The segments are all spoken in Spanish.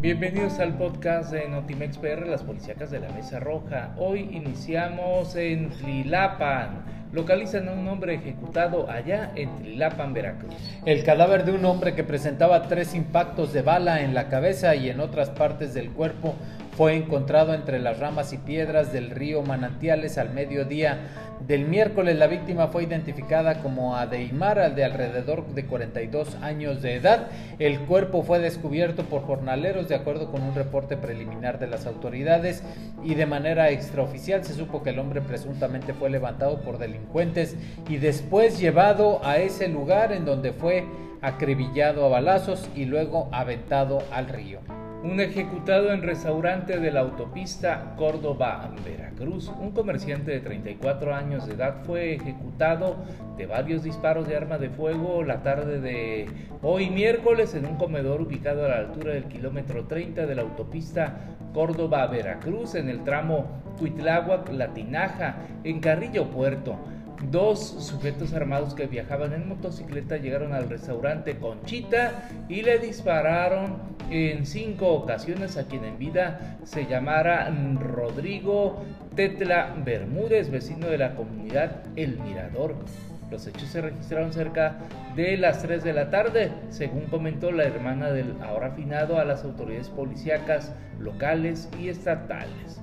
Bienvenidos al podcast de Notimex PR, las policíacas de la Mesa Roja. Hoy iniciamos en Tlilapan. Localizan a un hombre ejecutado allá en Tlilapan, Veracruz. El cadáver de un hombre que presentaba tres impactos de bala en la cabeza y en otras partes del cuerpo fue encontrado entre las ramas y piedras del río Manantiales al mediodía del miércoles. La víctima fue identificada como Adeimara, de alrededor de 42 años de edad. El cuerpo fue descubierto por jornaleros de acuerdo con un reporte preliminar de las autoridades y de manera extraoficial se supo que el hombre presuntamente fue levantado por delincuentes y después llevado a ese lugar en donde fue acribillado a balazos y luego aventado al río. Un ejecutado en restaurante de la autopista Córdoba-Veracruz. Un comerciante de 34 años de edad fue ejecutado de varios disparos de arma de fuego la tarde de hoy miércoles en un comedor ubicado a la altura del kilómetro 30 de la autopista Córdoba-Veracruz en el tramo Cuitláhuac-La Tinaja en Carrillo Puerto. Dos sujetos armados que viajaban en motocicleta llegaron al restaurante Conchita y le dispararon en cinco ocasiones a quien en vida se llamara Rodrigo Tetla Bermúdez, vecino de la comunidad El Mirador. Los hechos se registraron cerca de las 3 de la tarde, según comentó la hermana del ahora finado a las autoridades policíacas locales y estatales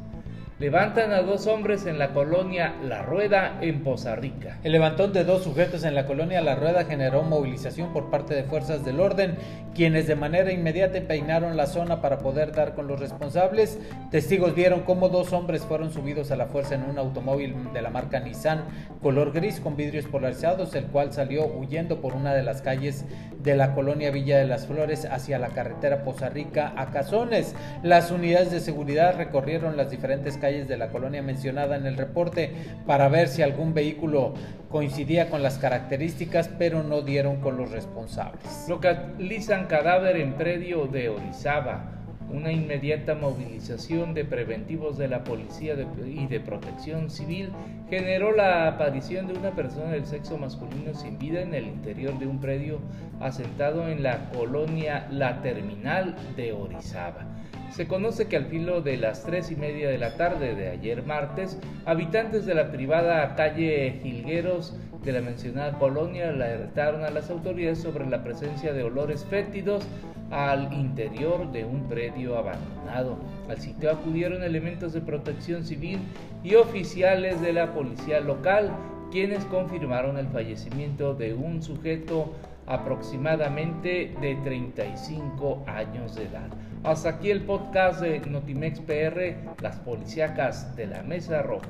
levantan a dos hombres en la colonia La Rueda en Poza Rica. El levantón de dos sujetos en la colonia La Rueda generó movilización por parte de fuerzas del orden, quienes de manera inmediata peinaron la zona para poder dar con los responsables. Testigos vieron cómo dos hombres fueron subidos a la fuerza en un automóvil de la marca Nissan color gris con vidrios polarizados, el cual salió huyendo por una de las calles de la colonia Villa de las Flores hacia la carretera Poza Rica a Cazones. Las unidades de seguridad recorrieron las diferentes calles de la colonia mencionada en el reporte para ver si algún vehículo coincidía con las características, pero no dieron con los responsables. Localizan cadáver en predio de Orizaba. Una inmediata movilización de preventivos de la policía y de protección civil generó la aparición de una persona del sexo masculino sin vida en el interior de un predio asentado en la colonia La Terminal de Orizaba. Se conoce que al filo de las tres y media de la tarde de ayer martes, habitantes de la privada calle Gilgueros de la mencionada colonia alertaron a las autoridades sobre la presencia de olores fétidos al interior de un predio abandonado. Al sitio acudieron elementos de protección civil y oficiales de la policía local, quienes confirmaron el fallecimiento de un sujeto aproximadamente de 35 años de edad. Hasta aquí el podcast de Notimex PR, las policíacas de la Mesa Roja.